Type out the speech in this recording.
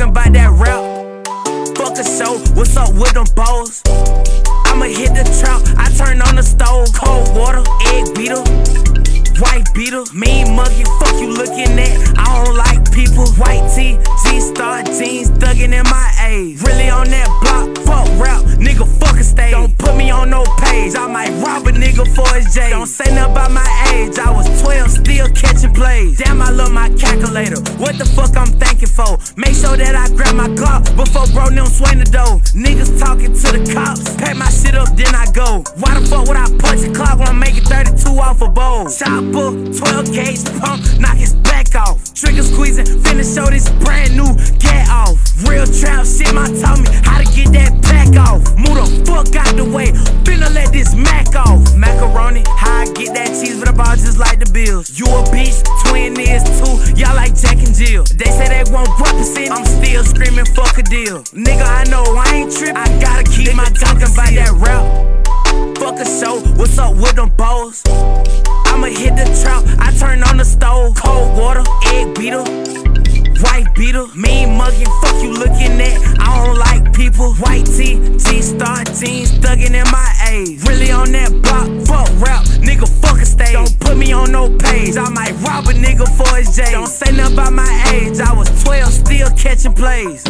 talking about that rap. Fuck a show, what's up with them balls? I'ma hit the trout, I turn on the stove. Cold water, egg beetle, white beetle. mean monkey, fuck you looking at. I don't like people. White tee, G star jeans, thuggin' in my A's. Really on that block, fuck rap, nigga, fuck a stage. Don't put me on no page, I might rob a nigga for his J. Don't say nothing about my age, I was catching plays. Damn, I love my calculator. What the fuck I'm thanking for? Make sure that I grab my Glock before bro them swing the dough. Niggas talking to the cops, pack my shit up, then I go. Why the fuck would I punch a clock when I'm making 32 off a bowl? Chopper, 12 gauge pump, knock his back off. Trigger squeezing, finna show this Mac off. Macaroni, how I get that cheese, but the ball just like the bills. You a bitch, twin is too, y'all like Jack and Jill. They say they won't represent, I'm still screaming fuck a deal. Nigga, I know I ain't tripping. I gotta keep my talking about that rap. Fuck a show, what's up with them bows? I'ma hit the trap, I turn on the stove. Cold water, egg beater, white beater. Mean muggy, fuck you looking at. I don't like people. White tee, G star jeans, thuggin' in my age. Really I might rob a nigga for his J. Don't say nothing about my age, I was 12, still catching plays.